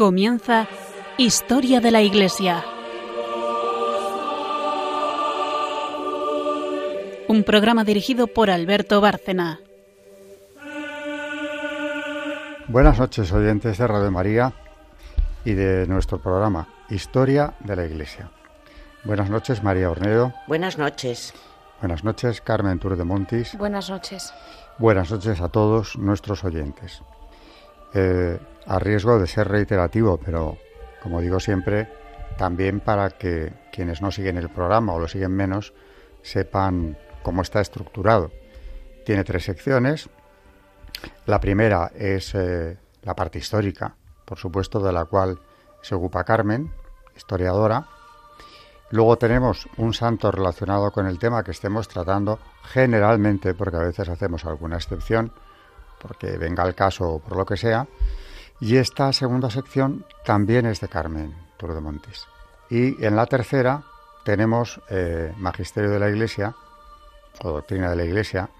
Comienza Historia de la Iglesia. Un programa dirigido por Alberto Bárcena. Buenas noches, oyentes de Radio María y de nuestro programa Historia de la Iglesia. Buenas noches, María Ornedo. Buenas noches. Buenas noches, Carmen Tour de Montis. Buenas noches. Buenas noches a todos nuestros oyentes. Eh, a riesgo de ser reiterativo, pero como digo siempre, también para que quienes no siguen el programa o lo siguen menos sepan cómo está estructurado. Tiene tres secciones. La primera es eh, la parte histórica, por supuesto, de la cual se ocupa Carmen, historiadora. Luego tenemos un santo relacionado con el tema que estemos tratando generalmente, porque a veces hacemos alguna excepción, porque venga el caso o por lo que sea. Y esta segunda sección también es de Carmen Tour de Montes. Y en la tercera tenemos eh, Magisterio de la Iglesia o Doctrina de la Iglesia,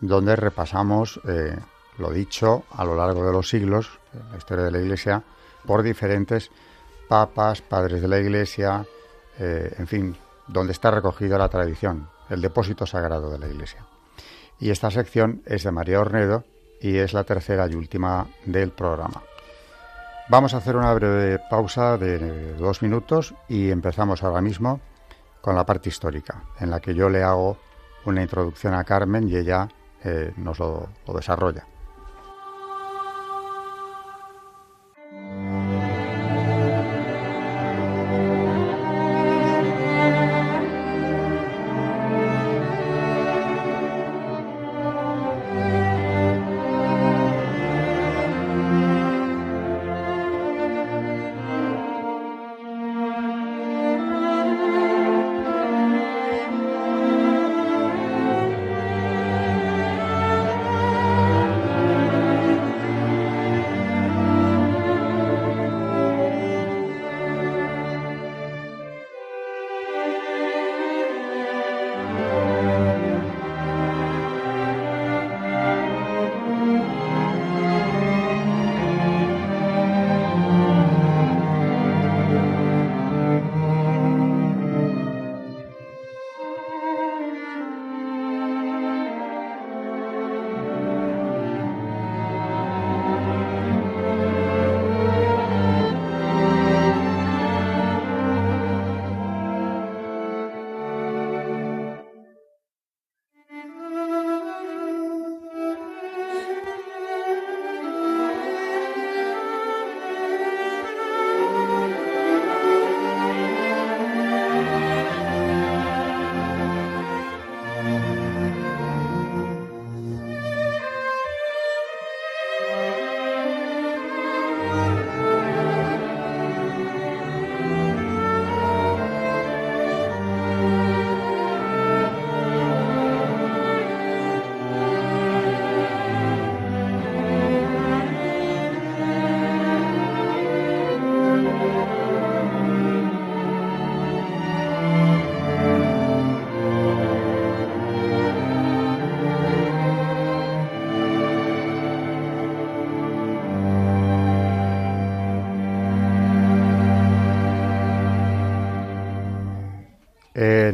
donde repasamos eh, lo dicho a lo largo de los siglos, la historia de la Iglesia, por diferentes papas, padres de la Iglesia, eh, en fin, donde está recogida la tradición, el depósito sagrado de la Iglesia. Y esta sección es de María Ornedo y es la tercera y última del programa. Vamos a hacer una breve pausa de dos minutos y empezamos ahora mismo con la parte histórica, en la que yo le hago una introducción a Carmen y ella eh, nos lo desarrolla.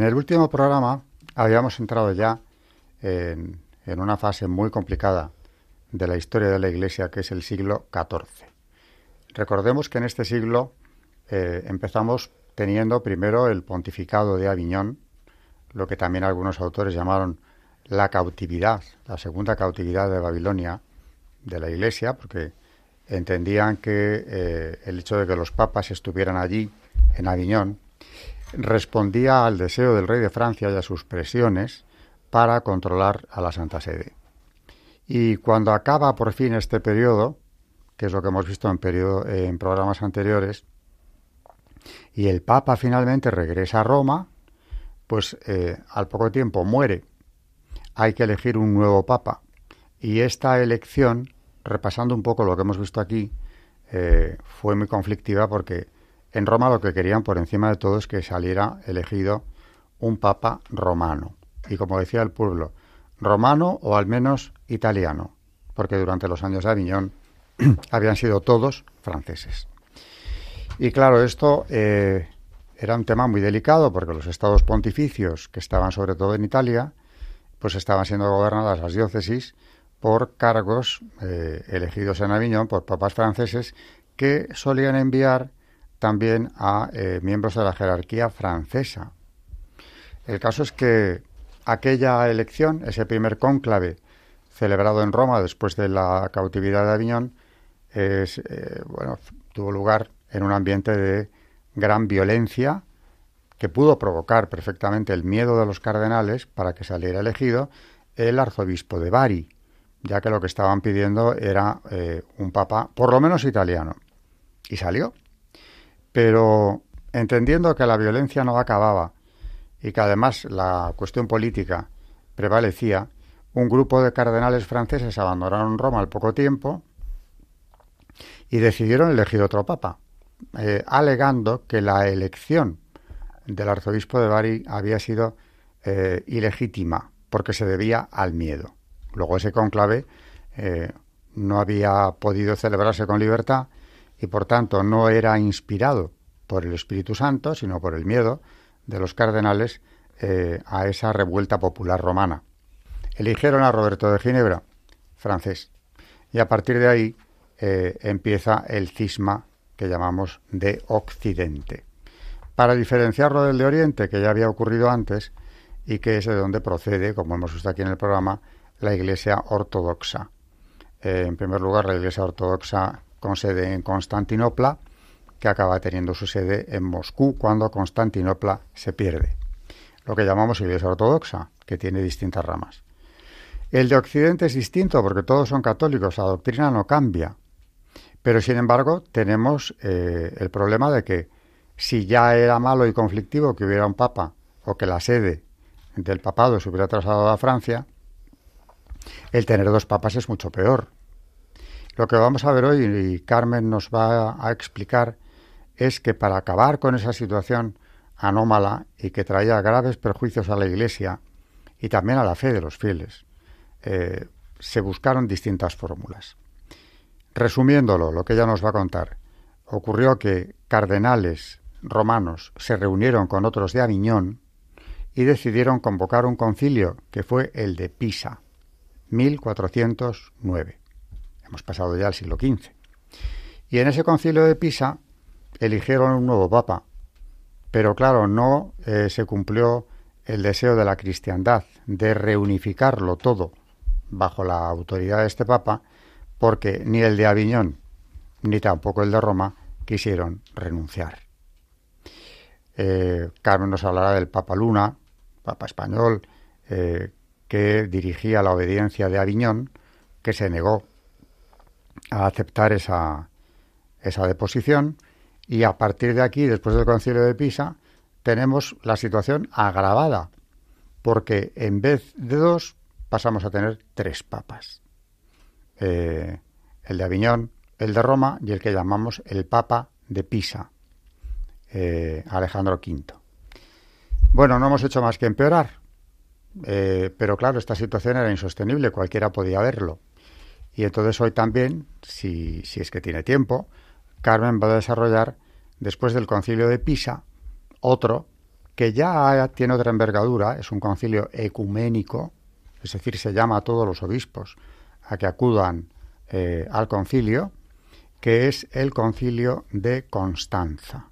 El último programa habíamos entrado ya en, una fase muy complicada de la historia de la Iglesia, que es el siglo XIV. Recordemos que en este siglo eh, empezamos teniendo primero el pontificado de Aviñón, lo que también algunos autores llamaron la cautividad, la segunda cautividad de Babilonia de la Iglesia, porque entendían que eh, el hecho de que los papas estuvieran allí, en Aviñón, respondía al deseo del rey de Francia y a sus presiones para controlar a la Santa Sede. Y cuando acaba por fin este periodo, que es lo que hemos visto en, en programas anteriores, y el Papa finalmente regresa a Roma, pues eh, al poco tiempo muere. Hay que elegir un nuevo Papa. Y esta elección, repasando un poco lo que hemos visto aquí, eh, fue muy conflictiva porque en Roma lo que querían por encima de todo es que saliera elegido un papa romano. Y como decía el pueblo, romano o al menos italiano, porque durante los años de Aviñón habían sido todos franceses. Y claro, esto eh, era un tema muy delicado porque los estados pontificios, que estaban sobre todo en Italia, pues estaban siendo gobernadas las diócesis por cargos eh, elegidos en Aviñón por papas franceses que solían enviar también a eh, miembros de la jerarquía francesa. El caso es que aquella elección, ese primer cónclave celebrado en Roma después de la cautividad de Aviñón, es, eh, bueno, tuvo lugar en un ambiente de gran violencia que pudo provocar perfectamente el miedo de los cardenales para que saliera elegido el arzobispo de Bari, ya que lo que estaban pidiendo era eh, un papa por lo menos italiano. Y salió. Pero entendiendo que la violencia no acababa y que además la cuestión política prevalecía, un grupo de cardenales franceses abandonaron Roma al poco tiempo y decidieron elegir otro papa, eh, alegando que la elección del arzobispo de Bari había sido eh, ilegítima porque se debía al miedo. Luego ese conclave eh, no había podido celebrarse con libertad y por tanto no era inspirado por el Espíritu Santo, sino por el miedo de los cardenales eh, a esa revuelta popular romana. Eligieron a Roberto de Ginebra, francés, y a partir de ahí eh, empieza el cisma que llamamos de Occidente. Para diferenciarlo del de Oriente, que ya había ocurrido antes, y que es de donde procede, como hemos visto aquí en el programa, la Iglesia Ortodoxa. Eh, en primer lugar, la Iglesia Ortodoxa con sede en Constantinopla, que acaba teniendo su sede en Moscú cuando Constantinopla se pierde. Lo que llamamos Iglesia Ortodoxa, que tiene distintas ramas. El de Occidente es distinto porque todos son católicos, la doctrina no cambia. Pero sin embargo tenemos eh, el problema de que si ya era malo y conflictivo que hubiera un papa o que la sede del papado se hubiera trasladado a Francia, el tener dos papas es mucho peor. Lo que vamos a ver hoy, y Carmen nos va a explicar, es que para acabar con esa situación anómala y que traía graves perjuicios a la Iglesia y también a la fe de los fieles, eh, se buscaron distintas fórmulas. Resumiéndolo, lo que ella nos va a contar, ocurrió que cardenales romanos se reunieron con otros de Aviñón y decidieron convocar un concilio que fue el de Pisa. 1409. Hemos pasado ya al siglo XV. Y en ese concilio de Pisa eligieron un nuevo papa, pero claro, no eh, se cumplió el deseo de la cristiandad de reunificarlo todo bajo la autoridad de este papa, porque ni el de Aviñón ni tampoco el de Roma quisieron renunciar. Eh, Carmen nos hablará del Papa Luna, Papa español, eh, que dirigía la obediencia de Aviñón, que se negó a aceptar esa, esa deposición y a partir de aquí, después del concilio de Pisa, tenemos la situación agravada, porque en vez de dos pasamos a tener tres papas. Eh, el de Aviñón, el de Roma y el que llamamos el Papa de Pisa, eh, Alejandro V. Bueno, no hemos hecho más que empeorar. Eh, pero claro, esta situación era insostenible, cualquiera podía verlo. Y entonces hoy también, si, es que tiene tiempo, Carmen va a desarrollar, después del concilio de Pisa, otro que ya tiene otra envergadura, es un concilio ecuménico, es decir, se llama a todos los obispos a que acudan eh, al concilio, que es el concilio de Constanza.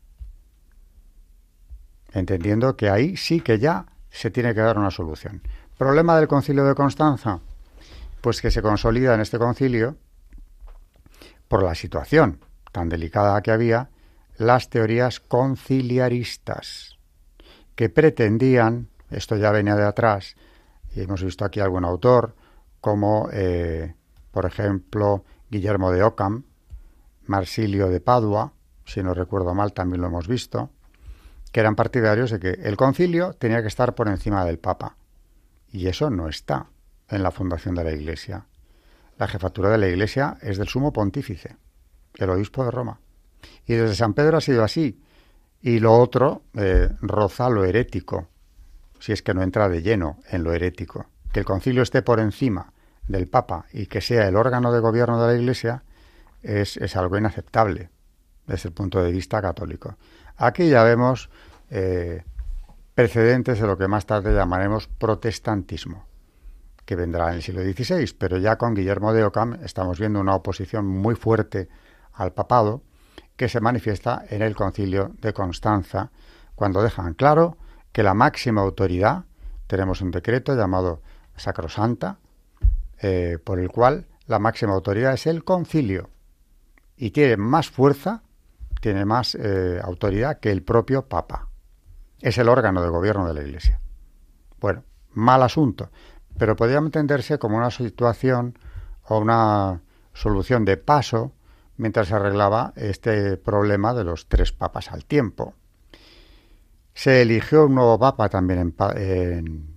Entendiendo que ahí sí que ya se tiene que dar una solución. ¿Problema del concilio de Constanza? Pues que se consolida en este concilio, por la situación tan delicada que había, las teorías conciliaristas, que pretendían, esto ya venía de atrás, y hemos visto aquí algún autor, como eh, por ejemplo Guillermo de Ockham, Marsilio de Padua, si no recuerdo mal también lo hemos visto, que eran partidarios de que el concilio tenía que estar por encima del Papa. Y eso no está en la fundación de la Iglesia. La jefatura de la Iglesia es del sumo pontífice, el obispo de Roma. Y desde San Pedro ha sido así. Y lo otro eh, roza lo herético, si es que no entra de lleno en lo herético. Que el concilio esté por encima del Papa y que sea el órgano de gobierno de la Iglesia es, es algo inaceptable. desde el punto de vista católico. Aquí ya vemos eh, precedentes de lo que más tarde llamaremos protestantismo, que vendrá en el siglo XVI, pero ya con Guillermo de Ockham estamos viendo una oposición muy fuerte al papado que se manifiesta en el concilio de Constanza, cuando dejan claro que la máxima autoridad, tenemos un decreto llamado Sacrosanta, eh, por el cual la máxima autoridad es el concilio y tiene más fuerza, tiene más eh, autoridad que el propio Papa. Es el órgano de gobierno de la Iglesia. Bueno, mal asunto, pero podría entenderse como una situación o una solución de paso mientras se arreglaba este problema de los tres papas al tiempo. Se eligió un nuevo papa también en,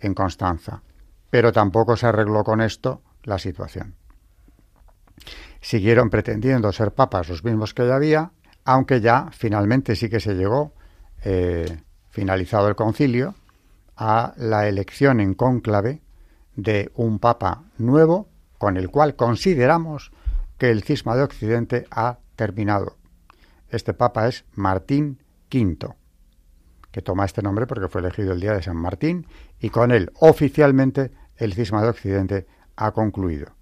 en Constanza, pero tampoco se arregló con esto la situación. Siguieron pretendiendo ser papas los mismos que ya había, aunque ya finalmente sí que se llegó, eh, finalizado el concilio, a la elección en cónclave de un papa nuevo con el cual consideramos que el cisma de Occidente ha terminado. Este papa es Martín V, que toma este nombre porque fue elegido el día de San Martín y con él oficialmente el cisma de Occidente ha concluido.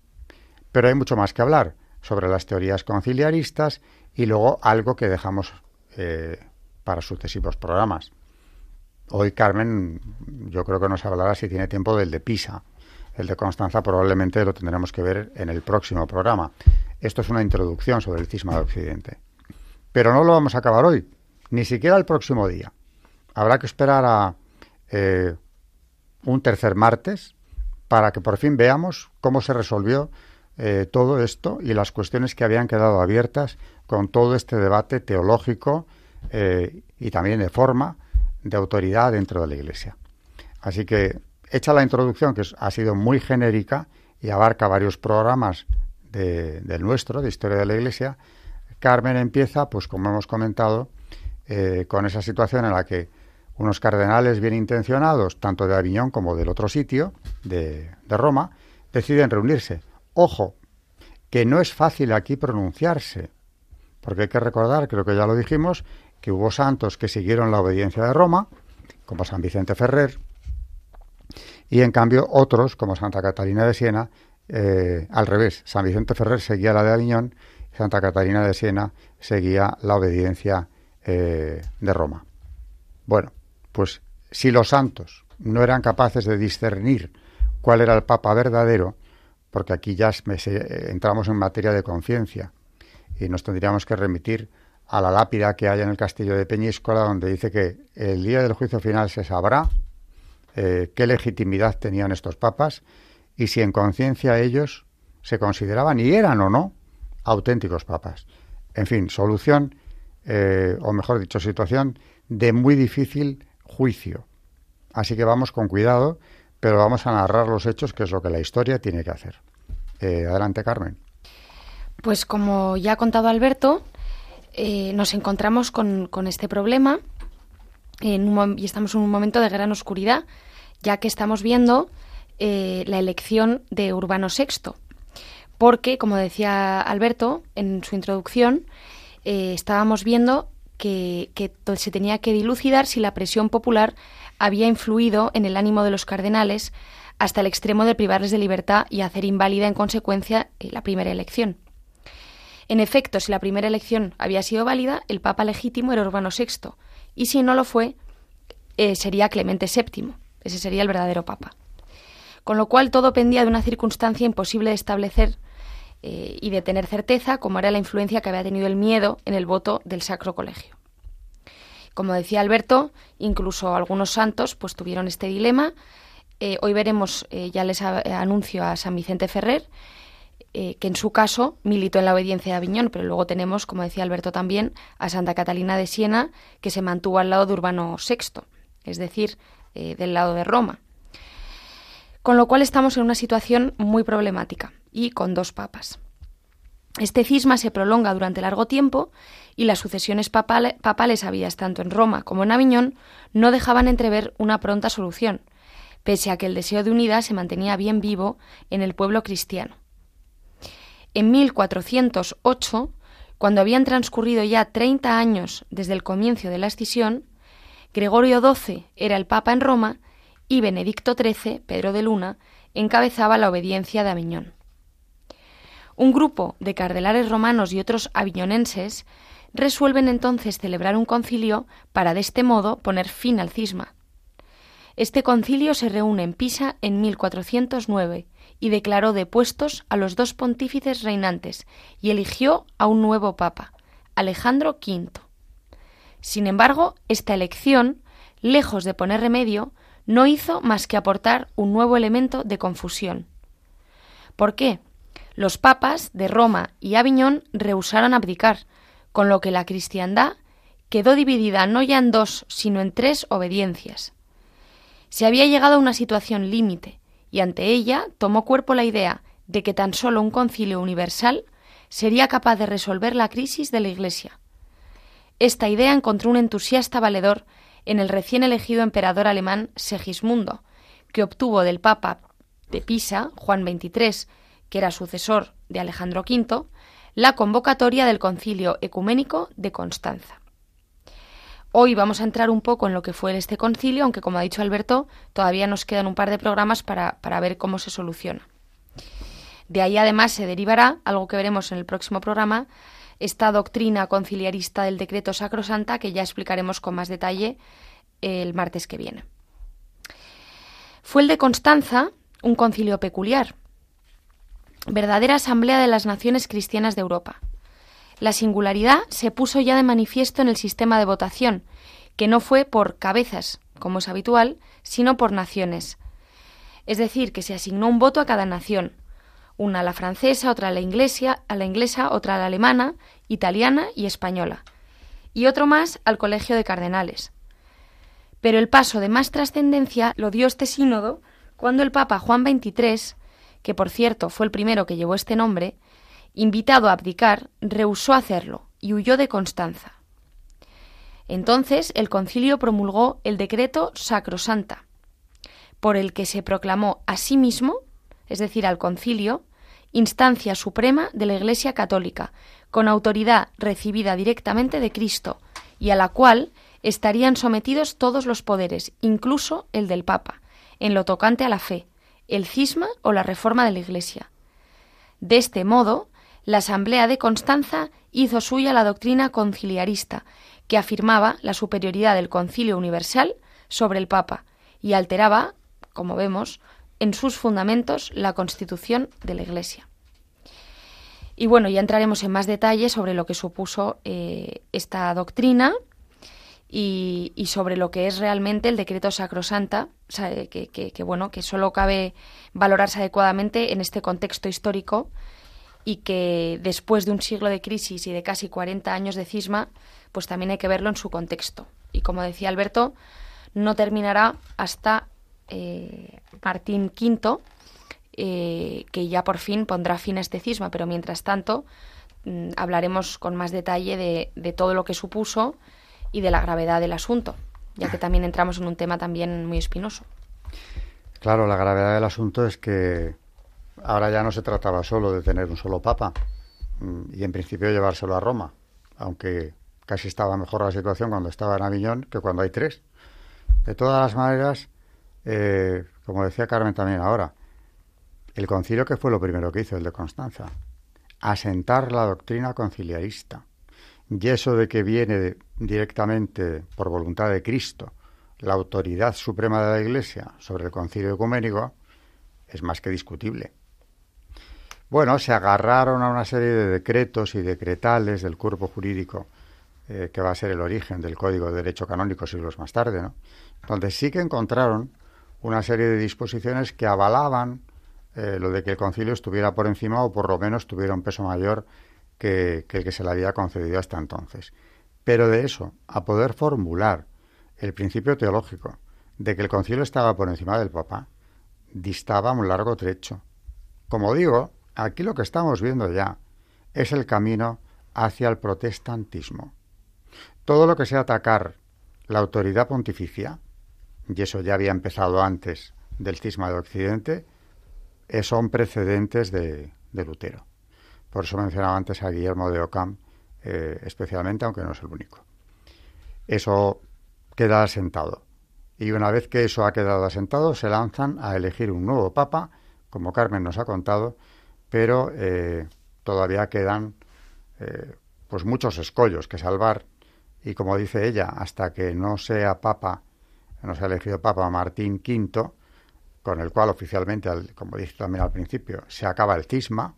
Pero hay mucho más que hablar sobre las teorías conciliaristas y luego algo que dejamos eh, para sucesivos programas. Hoy Carmen yo creo que nos hablará si tiene tiempo del de Pisa. El de Constanza probablemente lo tendremos que ver en el próximo programa. Esto es una introducción sobre el cisma de Occidente. Pero no lo vamos a acabar hoy, ni siquiera el próximo día. Habrá que esperar a eh, un tercer martes para que por fin veamos cómo se resolvió eh, todo esto y las cuestiones que habían quedado abiertas con todo este debate teológico eh, y también de forma de autoridad dentro de la Iglesia. Así que, hecha la introducción, que ha sido muy genérica y abarca varios programas del nuestro, de Historia de la Iglesia, Carmen empieza, pues como hemos comentado, eh, con esa situación en la que unos cardenales bien intencionados, tanto de Aviñón como del otro sitio, de, de Roma, deciden reunirse. Ojo, que no es fácil aquí pronunciarse, porque hay que recordar, creo que ya lo dijimos, que hubo santos que siguieron la obediencia de Roma, como San Vicente Ferrer, y en cambio otros, como Santa Catalina de Siena, eh, al revés, San Vicente Ferrer seguía la de Aviñón, Santa Catalina de Siena seguía la obediencia eh, de Roma. Bueno, pues si los santos no eran capaces de discernir cuál era el Papa verdadero, porque aquí ya entramos en materia de conciencia y nos tendríamos que remitir a la lápida que hay en el castillo de Peñíscola, donde dice que el día del juicio final se sabrá eh, qué legitimidad tenían estos papas y si en conciencia ellos se consideraban y eran o no auténticos papas. En fin, solución, eh, o mejor dicho, situación de muy difícil juicio. Así que vamos con cuidado, pero vamos a narrar los hechos, que es lo que la historia tiene que hacer. Eh, adelante, Carmen. Pues como ya ha contado Alberto, eh, nos encontramos con, este problema y estamos en un momento de gran oscuridad, ya que estamos viendo eh, la elección de Urbano VI. Porque, como decía Alberto en su introducción, estábamos viendo que, se tenía que dilucidar si la presión popular había influido en el ánimo de los cardenales hasta el extremo de privarles de libertad y hacer inválida en consecuencia eh, la primera elección. En efecto, si la primera elección había sido válida, el Papa legítimo era Urbano VI, y si no lo fue, eh, sería Clemente VII. Ese sería el verdadero Papa. Con lo cual todo pendía de una circunstancia imposible de establecer eh, y de tener certeza, como era la influencia que había tenido el miedo en el voto del Sacro Colegio. Como decía Alberto, incluso algunos santos pues tuvieron este dilema. Eh, hoy veremos, ya les anuncio a San Vicente Ferrer, que en su caso militó en la obediencia de Aviñón, pero luego tenemos, como decía Alberto también, a Santa Catalina de Siena, que se mantuvo al lado de Urbano VI, es decir, del lado de Roma. Con lo cual estamos en una situación muy problemática y con dos papas. Este cisma se prolonga durante largo tiempo y las sucesiones papales habidas tanto en Roma como en Aviñón no dejaban entrever una pronta solución, pese a que el deseo de unidad se mantenía bien vivo en el pueblo cristiano. En 1408, cuando habían transcurrido ya 30 años desde el comienzo de la escisión, Gregorio XII era el Papa en Roma y Benedicto XIII, Pedro de Luna, encabezaba la obediencia de Aviñón. Un grupo de cardenales romanos y otros aviñonenses resuelven entonces celebrar un concilio para de este modo poner fin al cisma. Este concilio se reúne en Pisa en 1409 y declaró depuestos a los dos pontífices reinantes y eligió a un nuevo papa, Alejandro V. Sin embargo, esta elección, lejos de poner remedio, no hizo más que aportar un nuevo elemento de confusión. ¿Por qué? Los papas de Roma y Aviñón rehusaron abdicar, con lo que la cristiandad quedó dividida no ya en dos, sino en tres obediencias. Se había llegado a una situación límite, y ante ella tomó cuerpo la idea de que tan solo un concilio universal sería capaz de resolver la crisis de la Iglesia. Esta idea encontró un entusiasta valedor en el recién elegido emperador alemán Segismundo, que obtuvo del Papa de Pisa, Juan XXIII, que era sucesor de Alejandro V, la convocatoria del Concilio Ecuménico de Constanza. Hoy vamos a entrar un poco en lo que fue este concilio, aunque como ha dicho Alberto, todavía nos quedan un par de programas para, para ver cómo se soluciona. De ahí además se derivará, algo que veremos en el próximo programa, esta doctrina conciliarista del decreto sacrosanta que ya explicaremos con más detalle el martes que viene. Fue el de Constanza un concilio peculiar, verdadera asamblea de las naciones cristianas de Europa. La singularidad se puso ya de manifiesto en el sistema de votación, que no fue por cabezas, como es habitual, sino por naciones. Es decir, que se asignó un voto a cada nación, una a la francesa, otra a la inglesa, a la inglesa, otra a la alemana, italiana y española, y otro más al Colegio de Cardenales. Pero el paso de más trascendencia lo dio este sínodo cuando el Papa Juan XXIII, que por cierto fue el primero que llevó este nombre, invitado a abdicar, rehusó hacerlo y huyó de Constanza. Entonces el concilio promulgó el decreto Sacrosanta, por el que se proclamó a sí mismo es decir, al concilio, instancia suprema de la Iglesia Católica, con autoridad recibida directamente de Cristo, y a la cual estarían sometidos todos los poderes, incluso el del Papa, en lo tocante a la fe, el cisma o la reforma de la Iglesia. De este modo, la Asamblea de Constanza hizo suya la doctrina conciliarista, que afirmaba la superioridad del concilio universal sobre el Papa y alteraba, como vemos, en sus fundamentos la constitución de la Iglesia. Y bueno, ya entraremos en más detalle sobre lo que supuso eh, esta doctrina y, sobre lo que es realmente el decreto sacrosanta, que, que, bueno, que solo cabe valorarse adecuadamente en este contexto histórico y que después de un siglo de crisis y de casi 40 años de cisma, pues también hay que verlo en su contexto. Y como decía Alberto, no terminará hasta eh, Martín V, eh, que ya por fin pondrá fin a este cisma, pero mientras tanto mm, hablaremos con más detalle de, de, todo lo que supuso y de la gravedad del asunto, ya que también entramos en un tema también muy espinoso. Claro, la gravedad del asunto es que ahora ya no se trataba solo de tener un solo papa mm, y en principio llevárselo a Roma, aunque casi estaba mejor la situación cuando estaba en Aviñón que cuando hay tres. De todas las maneras, eh, como decía Carmen también ahora, el concilio que fue lo primero que hizo, el de Constanza, asentar la doctrina conciliarista. Y eso de que viene directamente por voluntad de Cristo la autoridad suprema de la Iglesia sobre el concilio ecuménico es más que discutible. Bueno, se agarraron a una serie de decretos y decretales del cuerpo jurídico eh, que va a ser el origen del Código de Derecho Canónico siglos más tarde, ¿no? donde sí que encontraron una serie de disposiciones que avalaban eh, lo de que el concilio estuviera por encima o por lo menos tuviera un peso mayor que, que el que se le había concedido hasta entonces. Pero de eso, a poder formular el principio teológico de que el concilio estaba por encima del Papa, distaba un largo trecho. Como digo, aquí lo que estamos viendo ya es el camino hacia el protestantismo. Todo lo que sea atacar la autoridad pontificia, y eso ya había empezado antes del cisma de Occidente, son precedentes de, Lutero. Por eso mencionaba antes a Guillermo de Ockham eh, especialmente, aunque no es el único. Eso queda asentado. Y una vez que eso ha quedado asentado, se lanzan a elegir un nuevo papa, como Carmen nos ha contado, pero eh, todavía quedan eh, pues muchos escollos que salvar. Y como dice ella, hasta que no sea papa, no sea elegido papa Martín V, con el cual oficialmente, como dije también al principio, se acaba el cisma,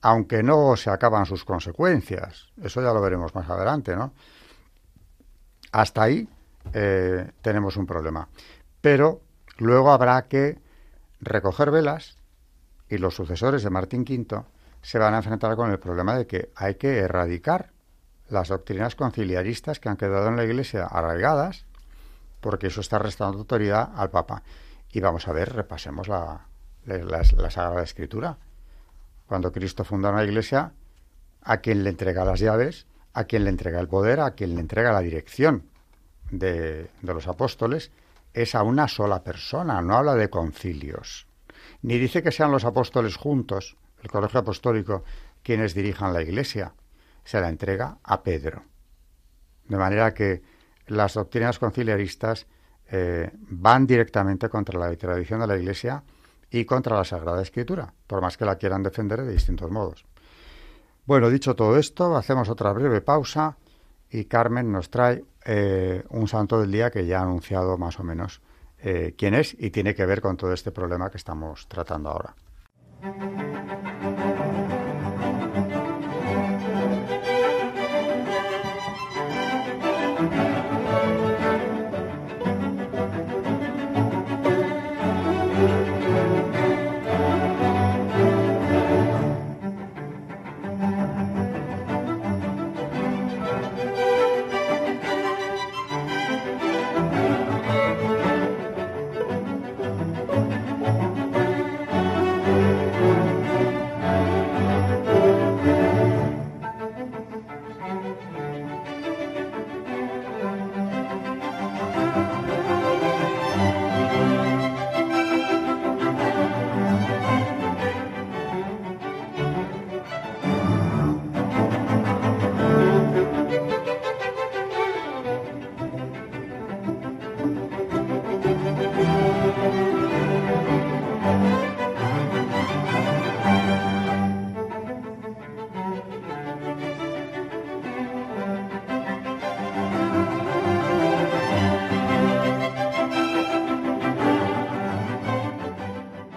aunque no se acaban sus consecuencias. Eso ya lo veremos más adelante, ¿no? Hasta ahí eh, tenemos un problema. Pero luego habrá que recoger velas y los sucesores de Martín V se van a enfrentar con el problema de que hay que erradicar las doctrinas conciliaristas que han quedado en la Iglesia arraigadas, porque eso está restando autoridad al Papa. Y vamos a ver, repasemos la, la, Sagrada Escritura. Cuando Cristo funda una iglesia, a quien le entrega las llaves, a quien le entrega el poder, a quien le entrega la dirección de, los apóstoles es a una sola persona, no habla de concilios. Ni dice que sean los apóstoles juntos, el colegio apostólico, quienes dirijan la iglesia. Se la entrega a Pedro. De manera que las doctrinas conciliaristas eh, van directamente contra la tradición de la iglesia y contra la Sagrada Escritura, por más que la quieran defender de distintos modos. Bueno, dicho todo esto, hacemos otra breve pausa y Carmen nos trae eh, un santo del día que ya ha anunciado más o menos eh, quién es y tiene que ver con todo este problema que estamos tratando ahora.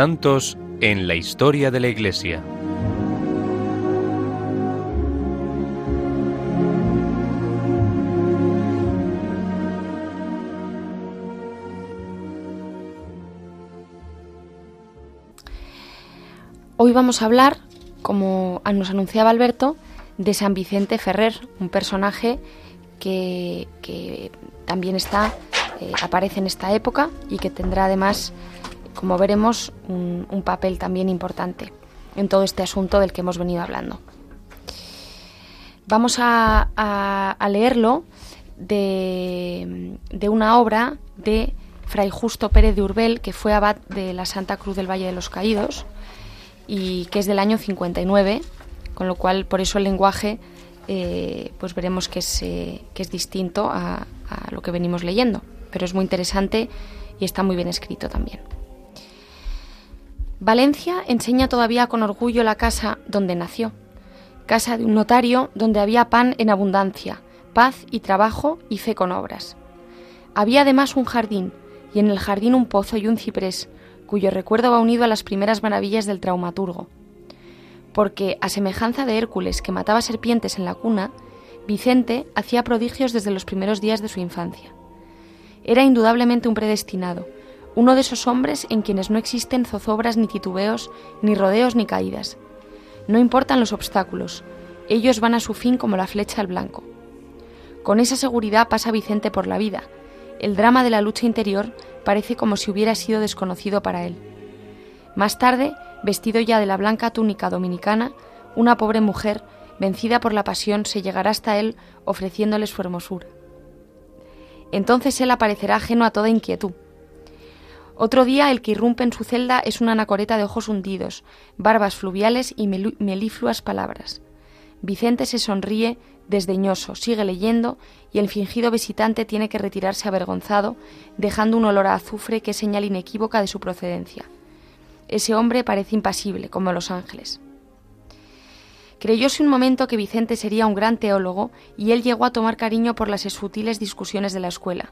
Santos en la historia de la Iglesia. Hoy vamos a hablar, como nos anunciaba Alberto, de San Vicente Ferrer, un personaje que, también está, eh, aparece en esta época y que tendrá además como veremos, un, papel también importante en todo este asunto del que hemos venido hablando. Vamos a, leerlo de, una obra de Fray Justo Pérez de Urbel, que fue abad de la Santa Cruz del Valle de los Caídos y que es del año 59, con lo cual por eso el lenguaje eh, pues veremos que es, eh, que es distinto a lo que venimos leyendo, pero es muy interesante y está muy bien escrito también. Valencia enseña todavía con orgullo la casa donde nació, casa de un notario donde había pan en abundancia, paz y trabajo y fe con obras. Había además un jardín, y en el jardín un pozo y un ciprés, cuyo recuerdo va unido a las primeras maravillas del traumaturgo. Porque, a semejanza de Hércules que mataba serpientes en la cuna, Vicente hacía prodigios desde los primeros días de su infancia. Era indudablemente un predestinado, uno de esos hombres en quienes no existen zozobras ni titubeos, ni rodeos ni caídas. No importan los obstáculos, ellos van a su fin como la flecha al blanco. Con esa seguridad pasa Vicente por la vida. El drama de la lucha interior parece como si hubiera sido desconocido para él. Más tarde, vestido ya de la blanca túnica dominicana, una pobre mujer, vencida por la pasión, se llegará hasta él ofreciéndole su hermosura. Entonces él aparecerá ajeno a toda inquietud. Otro día el que irrumpe en su celda es una anacoreta de ojos hundidos, barbas fluviales y melifluas palabras. Vicente se sonríe desdeñoso, sigue leyendo y el fingido visitante tiene que retirarse avergonzado, dejando un olor a azufre que es señal inequívoca de su procedencia. Ese hombre parece impasible, como los ángeles. Creyóse un momento que Vicente sería un gran teólogo y él llegó a tomar cariño por las sutiles discusiones de la escuela.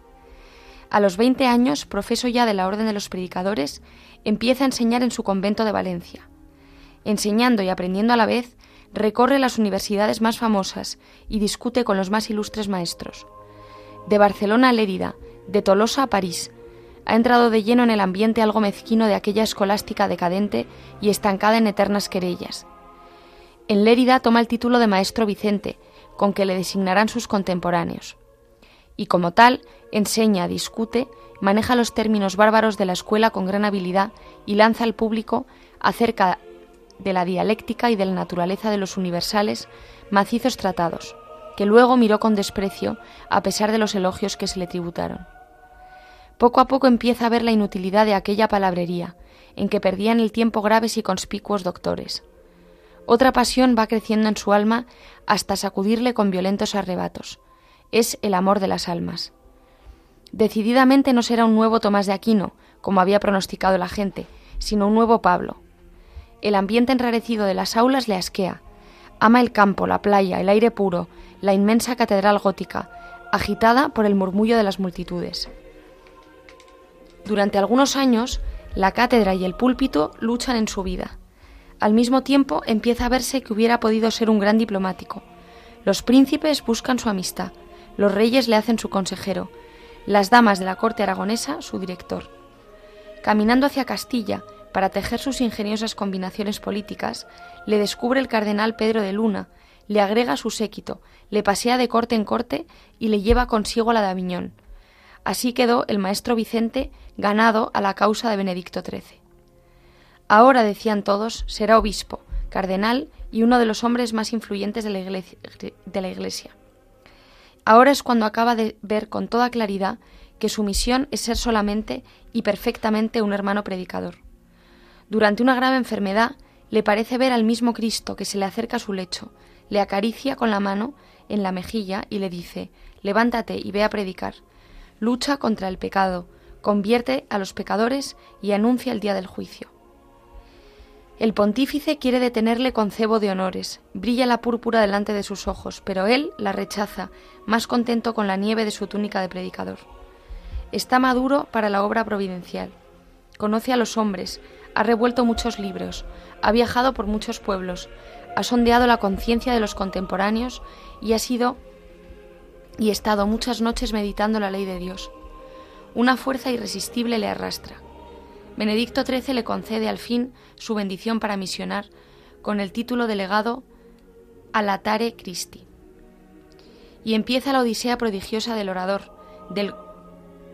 A los veinte años, profeso ya de la Orden de los Predicadores, empieza a enseñar en su convento de Valencia. Enseñando y aprendiendo a la vez, recorre las universidades más famosas y discute con los más ilustres maestros. De Barcelona a Lérida, de Tolosa a París, ha entrado de lleno en el ambiente algo mezquino de aquella escolástica decadente y estancada en eternas querellas. En Lérida toma el título de maestro Vicente, con que le designarán sus contemporáneos. Y como tal, enseña, discute, maneja los términos bárbaros de la escuela con gran habilidad y lanza al público acerca de la dialéctica y de la naturaleza de los universales macizos tratados, que luego miró con desprecio a pesar de los elogios que se le tributaron. Poco a poco empieza a ver la inutilidad de aquella palabrería, en que perdían el tiempo graves y conspicuos doctores. Otra pasión va creciendo en su alma hasta sacudirle con violentos arrebatos. Es el amor de las almas. Decididamente no será un nuevo Tomás de Aquino, como había pronosticado la gente, sino un nuevo Pablo. El ambiente enrarecido de las aulas le asquea. Ama el campo, la playa, el aire puro, la inmensa catedral gótica, agitada por el murmullo de las multitudes. Durante algunos años, la cátedra y el púlpito luchan en su vida. Al mismo tiempo empieza a verse que hubiera podido ser un gran diplomático. Los príncipes buscan su amistad, los reyes le hacen su consejero, las damas de la corte aragonesa su director. Caminando hacia Castilla para tejer sus ingeniosas combinaciones políticas, le descubre el cardenal Pedro de Luna, le agrega su séquito, le pasea de corte en corte y le lleva consigo a la de Aviñón. Así quedó el maestro Vicente ganado a la causa de Benedicto XIII. Ahora, decían todos, será obispo, cardenal y uno de los hombres más influyentes de la, iglesia, Ahora es cuando acaba de ver con toda claridad que su misión es ser solamente y perfectamente un hermano predicador. Durante una grave enfermedad, le parece ver al mismo Cristo que se le acerca a su lecho, le acaricia con la mano en la mejilla y le dice Levántate y ve a predicar. Lucha contra el pecado, convierte a los pecadores y anuncia el día del juicio. El pontífice quiere detenerle con cebo de honores, brilla la púrpura delante de sus ojos, pero él la rechaza, más contento con la nieve de su túnica de predicador. Está maduro para la obra providencial. Conoce a los hombres, ha revuelto muchos libros, ha viajado por muchos pueblos, ha sondeado la conciencia de los contemporáneos y ha sido y estado muchas noches meditando la ley de Dios. Una fuerza irresistible le arrastra. Benedicto XIII le concede al fin su bendición para misionar con el título de legado Alatare Christi. Y empieza la odisea prodigiosa del orador, del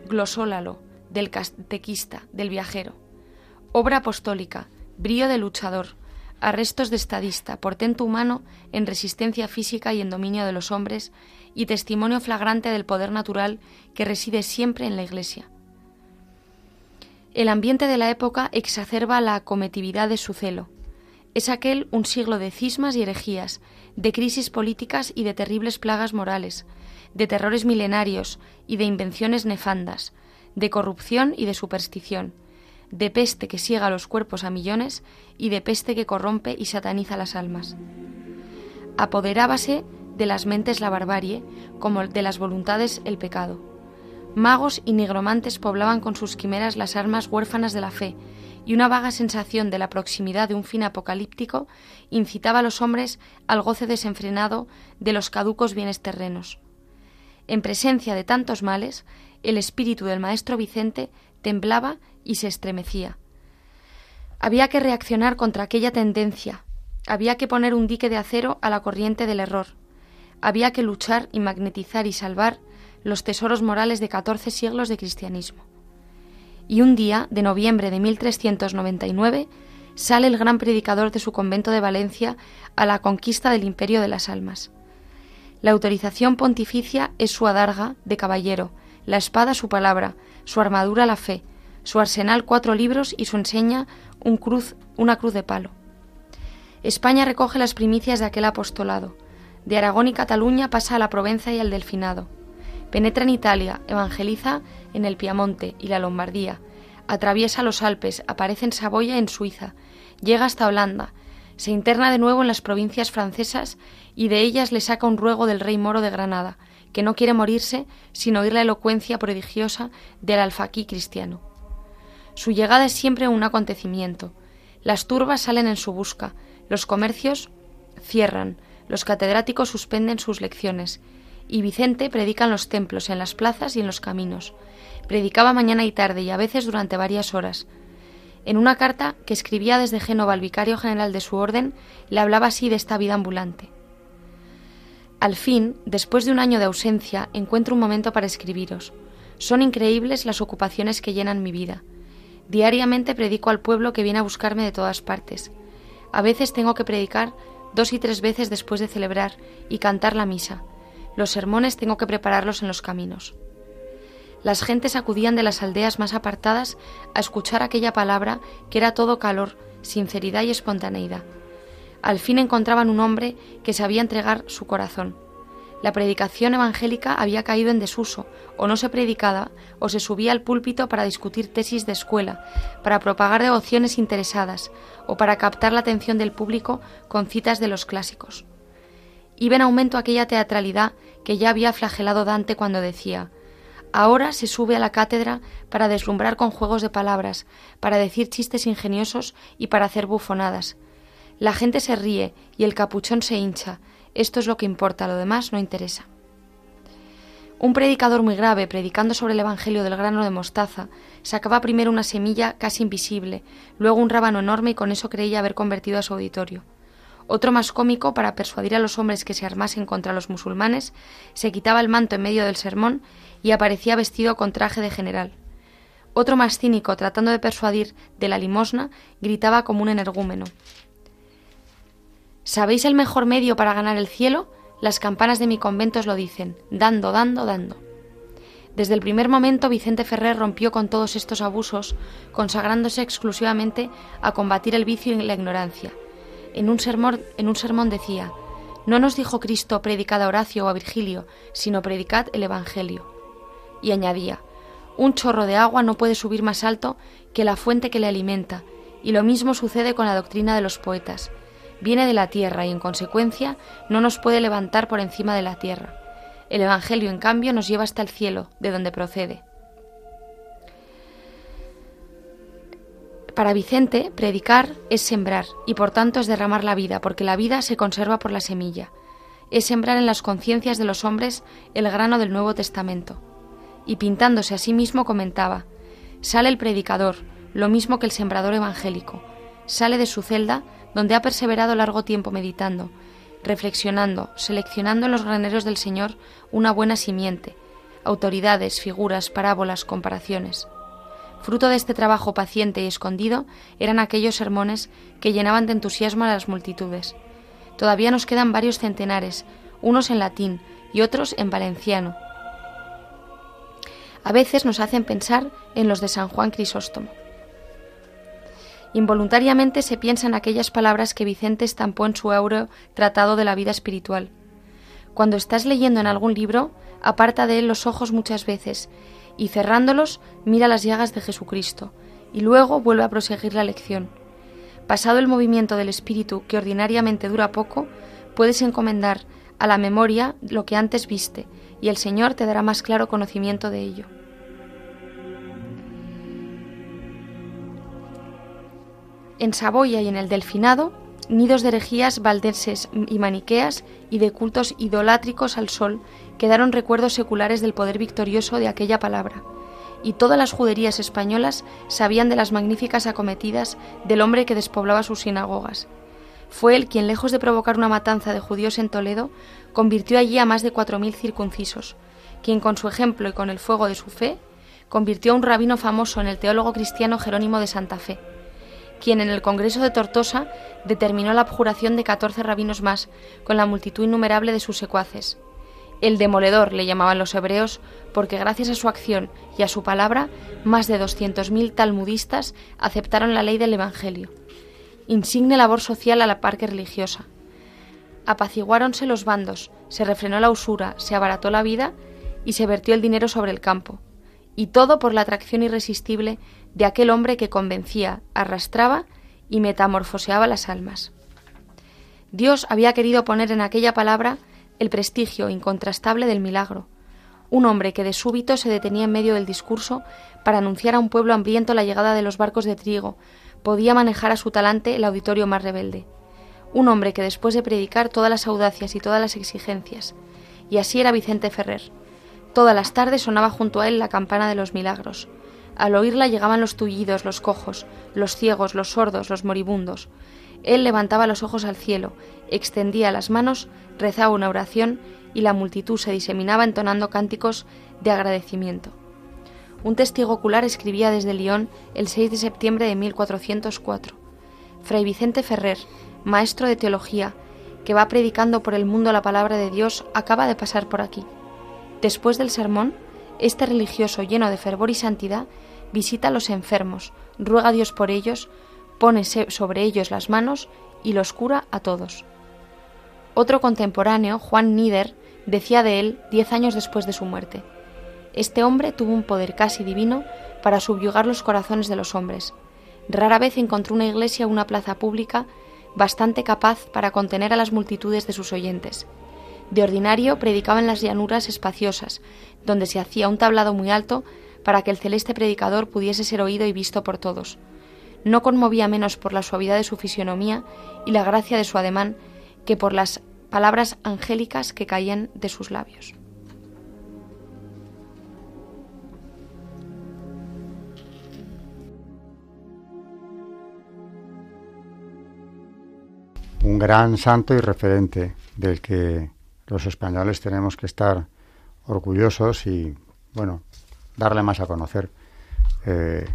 glosólalo, del catequista, del viajero. Obra apostólica, brío de luchador, arrestos de estadista, portento humano en resistencia física y en dominio de los hombres, y testimonio flagrante del poder natural que reside siempre en la Iglesia. El ambiente de la época exacerba la acometividad de su celo. Es aquel un siglo de cismas y herejías, de crisis políticas y de terribles plagas morales, de terrores milenarios y de invenciones nefandas, de corrupción y de superstición, de peste que ciega los cuerpos a millones y de peste que corrompe y sataniza las almas. Apoderábase de las mentes la barbarie, como de las voluntades el pecado Magos y nigromantes poblaban con sus quimeras las armas huérfanas de la fe, y una vaga sensación de la proximidad de un fin apocalíptico incitaba a los hombres al goce desenfrenado de los caducos bienes terrenos. En presencia de tantos males, el espíritu del maestro Vicente temblaba y se estremecía. Había que reaccionar contra aquella tendencia, había que poner un dique de acero a la corriente del error, había que luchar y magnetizar y salvar los tesoros morales de catorce siglos de cristianismo. Y un día de noviembre de 1399 sale el gran predicador de su convento de Valencia a la conquista del imperio de las almas. La autorización pontificia es su adarga de caballero, la espada su palabra, su armadura la fe, su arsenal cuatro libros y su enseña cruz, una cruz de palo. España recoge las primicias de aquel apostolado. De Aragón y Cataluña pasa a la Provenza y al Delfinado. Penetra en Italia, evangeliza en el Piamonte y la Lombardía, atraviesa los Alpes, aparece en Saboya en Suiza, llega hasta Holanda, se interna de nuevo en las provincias francesas y de ellas le saca un ruego del rey moro de Granada, que no quiere morirse sin oír la elocuencia prodigiosa del alfaquí cristiano. Su llegada es siempre un acontecimiento. Las turbas salen en su busca, los comercios cierran, los catedráticos suspenden sus lecciones, y Vicente predica en los templos, en las plazas y en los caminos. Predicaba mañana y tarde y a veces durante varias horas. En una carta que escribía desde Génova al vicario general de su orden, le hablaba así de esta vida ambulante. Al fin, después de un año de ausencia, encuentro un momento para escribiros. Son increíbles las ocupaciones que llenan mi vida. Diariamente predico al pueblo que viene a buscarme de todas partes. A veces tengo que predicar dos y tres veces después de celebrar y cantar la misa. Los sermones tengo que prepararlos en los caminos. Las gentes acudían de las aldeas más apartadas a escuchar aquella palabra que era todo calor, sinceridad y espontaneidad. Al fin encontraban un hombre que sabía entregar su corazón. La predicación evangélica había caído en desuso, o no se predicaba, o se subía al púlpito para discutir tesis de escuela, para propagar devociones interesadas, o para captar la atención del público con citas de los clásicos. Iba en aumento aquella teatralidad que ya había flagelado Dante cuando decía Ahora se sube a la cátedra para deslumbrar con juegos de palabras, para decir chistes ingeniosos y para hacer bufonadas. La gente se ríe y el capuchón se hincha. Esto es lo que importa, lo demás no interesa. Un predicador muy grave, predicando sobre el Evangelio del grano de mostaza, sacaba primero una semilla casi invisible, luego un rábano enorme y con eso creía haber convertido a su auditorio. Otro más cómico, para persuadir a los hombres que se armasen contra los musulmanes, se quitaba el manto en medio del sermón y aparecía vestido con traje de general. Otro más cínico, tratando de persuadir de la limosna, gritaba como un energúmeno. ¿Sabéis el mejor medio para ganar el cielo? Las campanas de mi convento os lo dicen, dando, dando, dando. Desde el primer momento Vicente Ferrer rompió con todos estos abusos, consagrándose exclusivamente a combatir el vicio y la ignorancia, en un sermón, decía, no nos dijo Cristo predicad a Horacio o a Virgilio, sino predicad el Evangelio. Y añadía, un chorro de agua no puede subir más alto que la fuente que le alimenta, y lo mismo sucede con la doctrina de los poetas. Viene de la tierra y en consecuencia no nos puede levantar por encima de la tierra. El Evangelio, en cambio, nos lleva hasta el cielo, de donde procede. Para Vicente, predicar es sembrar y por tanto es derramar la vida, porque la vida se conserva por la semilla. Es sembrar en las conciencias de los hombres el grano del Nuevo Testamento. Y pintándose a sí mismo comentaba, sale el predicador, lo mismo que el sembrador evangélico, sale de su celda, donde ha perseverado largo tiempo meditando, reflexionando, seleccionando en los graneros del Señor una buena simiente, autoridades, figuras, parábolas, comparaciones. Fruto de este trabajo paciente y escondido eran aquellos sermones que llenaban de entusiasmo a las multitudes. Todavía nos quedan varios centenares, unos en latín y otros en valenciano. A veces nos hacen pensar en los de San Juan Crisóstomo. Involuntariamente se piensa en aquellas palabras que Vicente estampó en su euro tratado de la vida espiritual. Cuando estás leyendo en algún libro, aparta de él los ojos muchas veces y cerrándolos mira las llagas de Jesucristo y luego vuelve a proseguir la lección. Pasado el movimiento del espíritu que ordinariamente dura poco, puedes encomendar a la memoria lo que antes viste y el Señor te dará más claro conocimiento de ello. En Saboya y en el Delfinado, nidos de herejías valdenses y maniqueas y de cultos idolátricos al sol quedaron recuerdos seculares del poder victorioso de aquella palabra, y todas las juderías españolas sabían de las magníficas acometidas del hombre que despoblaba sus sinagogas. Fue él quien, lejos de provocar una matanza de judíos en Toledo, convirtió allí a más de cuatro mil circuncisos, quien con su ejemplo y con el fuego de su fe, convirtió a un rabino famoso en el teólogo cristiano Jerónimo de Santa Fe, quien en el Congreso de Tortosa determinó la abjuración de catorce rabinos más, con la multitud innumerable de sus secuaces. El demoledor le llamaban los hebreos, porque gracias a su acción y a su palabra, más de 200.000 talmudistas aceptaron la ley del Evangelio. Insigne labor social a la par que religiosa. Apaciguáronse los bandos, se refrenó la usura, se abarató la vida y se vertió el dinero sobre el campo. Y todo por la atracción irresistible de aquel hombre que convencía, arrastraba y metamorfoseaba las almas. Dios había querido poner en aquella palabra el prestigio incontrastable del milagro, un hombre que de súbito se detenía en medio del discurso para anunciar a un pueblo hambriento la llegada de los barcos de trigo, podía manejar a su talante el auditorio más rebelde. Un hombre que después de predicar todas las audacias y todas las exigencias, y así era Vicente Ferrer. Todas las tardes sonaba junto a él la campana de los milagros. Al oírla llegaban los tullidos, los cojos, los ciegos, los sordos, los moribundos. Él levantaba los ojos al cielo, extendía las manos, rezaba una oración y la multitud se diseminaba entonando cánticos de agradecimiento. Un testigo ocular escribía desde Lyon el 6 de septiembre de 1404. Fray Vicente Ferrer, maestro de teología, que va predicando por el mundo la palabra de Dios, acaba de pasar por aquí. Después del sermón, este religioso lleno de fervor y santidad visita a los enfermos, ruega a Dios por ellos, pone sobre ellos las manos y los cura a todos. Otro contemporáneo, Juan Nieder, decía de él diez años después de su muerte. Este hombre tuvo un poder casi divino para subyugar los corazones de los hombres. Rara vez encontró una iglesia o una plaza pública bastante capaz para contener a las multitudes de sus oyentes. De ordinario predicaba en las llanuras espaciosas, donde se hacía un tablado muy alto para que el celeste predicador pudiese ser oído y visto por todos. No conmovía menos por la suavidad de su fisionomía y la gracia de su ademán que por las palabras angélicas que caían de sus labios. Un gran santo y referente del que los españoles tenemos que estar orgullosos y, bueno, darle más a conocer. Eh,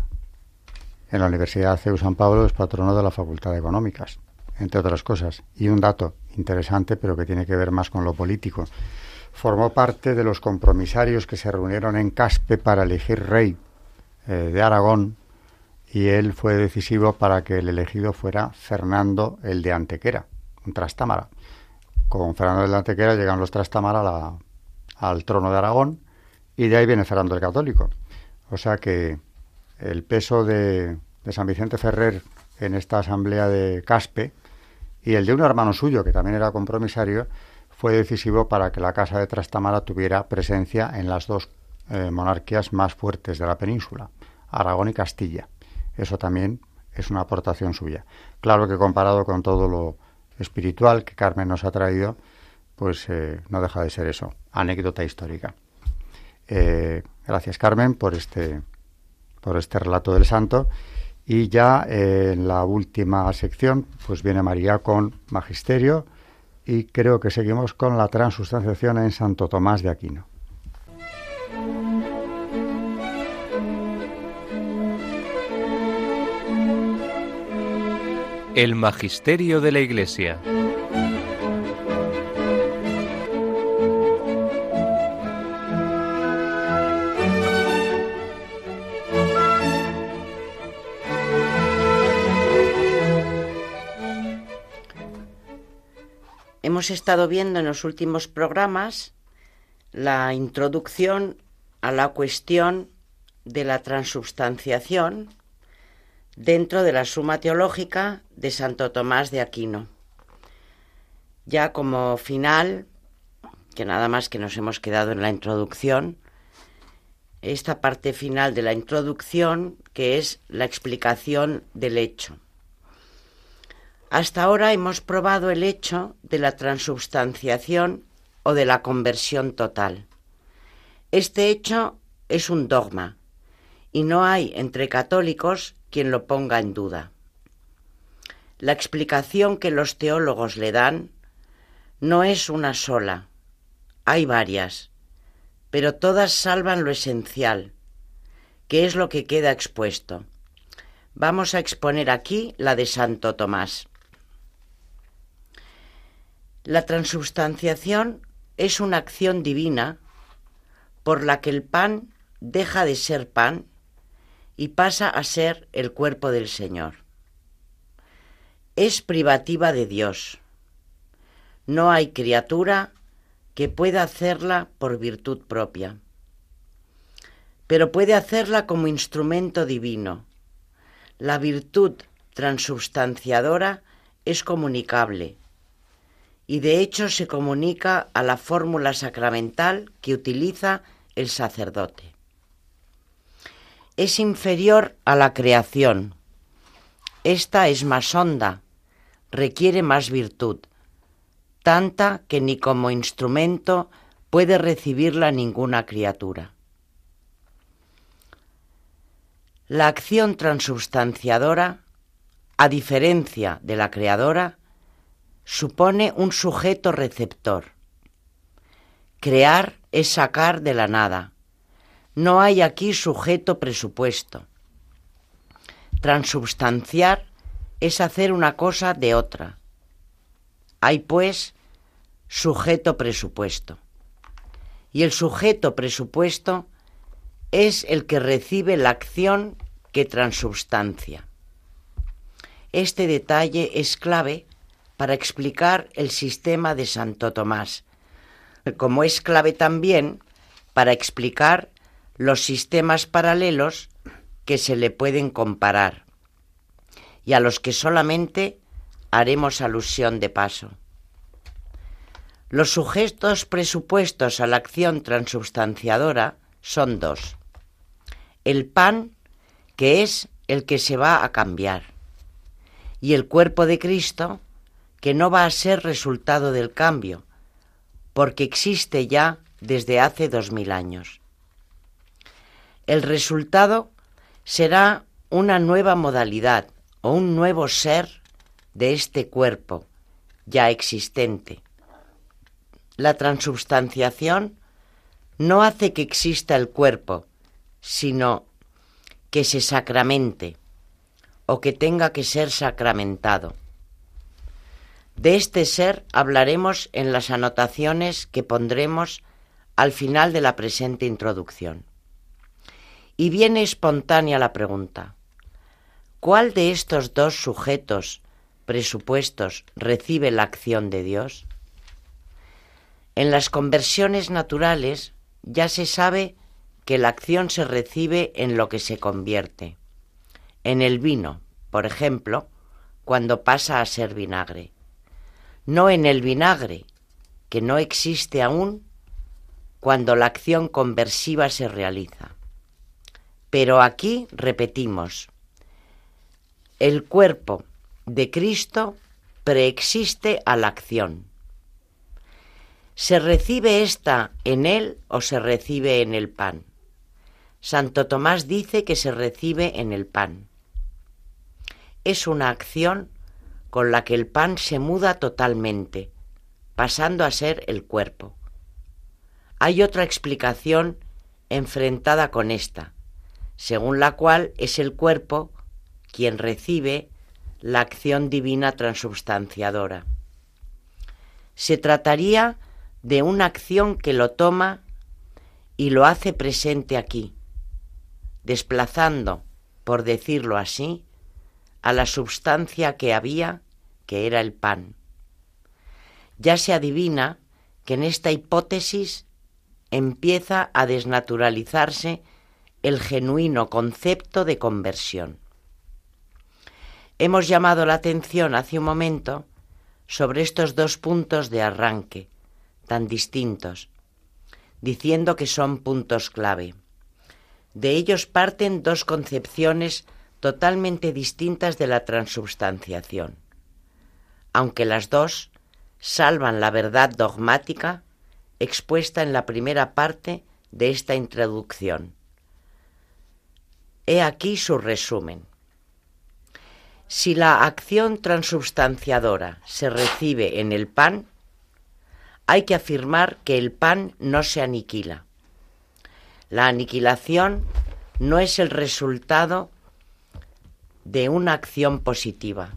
en la Universidad CEU San Pablo es patrono de la Facultad de Económicas, entre otras cosas. Y un dato interesante, pero que tiene que ver más con lo político. Formó parte de los compromisarios que se reunieron en Caspe para elegir rey eh, de Aragón y él fue decisivo para que el elegido fuera Fernando el de Antequera, un Trastámara. Con Fernando el de Antequera llegan los Trastámara al trono de Aragón y de ahí viene Fernando el Católico. O sea que el peso de, San Vicente Ferrer en esta asamblea de Caspe y el de un hermano suyo, que también era compromisario, fue decisivo para que la Casa de Trastamara tuviera presencia en las dos eh, monarquías más fuertes de la península, Aragón y Castilla. Eso también es una aportación suya. Claro que comparado con todo lo espiritual que Carmen nos ha traído, pues eh, no deja de ser eso, anécdota histórica. Eh, gracias Carmen por este, por este relato del santo. Y ya eh, en la última sección, pues viene María con Magisterio y creo que seguimos con la transustanciación en Santo Tomás de Aquino. El Magisterio de la Iglesia. Hemos estado viendo en los últimos programas la introducción a la cuestión de la transubstanciación dentro de la Suma Teológica de Santo Tomás de Aquino. Ya como final, que nada más que nos hemos quedado en la introducción, esta parte final de la introducción que es la explicación del hecho. Hasta ahora hemos probado el hecho de la transubstanciación o de la conversión total. Este hecho es un dogma y no hay entre católicos quien lo ponga en duda. La explicación que los teólogos le dan no es una sola, hay varias, pero todas salvan lo esencial, que es lo que queda expuesto. Vamos a exponer aquí la de Santo Tomás. La transubstanciación es una acción divina por la que el pan deja de ser pan y pasa a ser el cuerpo del Señor. Es privativa de Dios. No hay criatura que pueda hacerla por virtud propia, pero puede hacerla como instrumento divino. La virtud transubstanciadora es comunicable y de hecho se comunica a la fórmula sacramental que utiliza el sacerdote. Es inferior a la creación. Esta es más honda, requiere más virtud, tanta que ni como instrumento puede recibirla ninguna criatura. La acción transubstanciadora, a diferencia de la creadora, supone un sujeto receptor. Crear es sacar de la nada. No hay aquí sujeto presupuesto. Transubstanciar es hacer una cosa de otra. Hay, pues, sujeto presupuesto. Y el sujeto presupuesto es el que recibe la acción que transubstancia. Este detalle es clave para explicar el sistema de Santo Tomás, como es clave también para explicar los sistemas paralelos que se le pueden comparar y a los que solamente haremos alusión de paso. Los sujetos presupuestos a la acción transubstanciadora son dos. El pan, que es el que se va a cambiar, y el cuerpo de Cristo, que no va a ser resultado del cambio, porque existe ya desde hace dos mil años. El resultado será una nueva modalidad o un nuevo ser de este cuerpo ya existente. La transubstanciación no hace que exista el cuerpo, sino que se sacramente o que tenga que ser sacramentado. De este ser hablaremos en las anotaciones que pondremos al final de la presente introducción. Y viene espontánea la pregunta, ¿cuál de estos dos sujetos presupuestos recibe la acción de Dios? En las conversiones naturales ya se sabe que la acción se recibe en lo que se convierte. En el vino, por ejemplo, cuando pasa a ser vinagre no en el vinagre, que no existe aún cuando la acción conversiva se realiza. Pero aquí repetimos, el cuerpo de Cristo preexiste a la acción. ¿Se recibe esta en él o se recibe en el pan? Santo Tomás dice que se recibe en el pan. Es una acción con la que el pan se muda totalmente, pasando a ser el cuerpo. Hay otra explicación enfrentada con esta, según la cual es el cuerpo quien recibe la acción divina transubstanciadora. Se trataría de una acción que lo toma y lo hace presente aquí, desplazando, por decirlo así, a la substancia que había, que era el pan. Ya se adivina que en esta hipótesis empieza a desnaturalizarse el genuino concepto de conversión. Hemos llamado la atención hace un momento sobre estos dos puntos de arranque, tan distintos, diciendo que son puntos clave. De ellos parten dos concepciones totalmente distintas de la transubstanciación. aunque las dos salvan la verdad dogmática expuesta en la primera parte de esta introducción. He aquí su resumen. Si la acción transubstanciadora se recibe en el pan, hay que afirmar que el pan no se aniquila. La aniquilación no es el resultado de una acción positiva,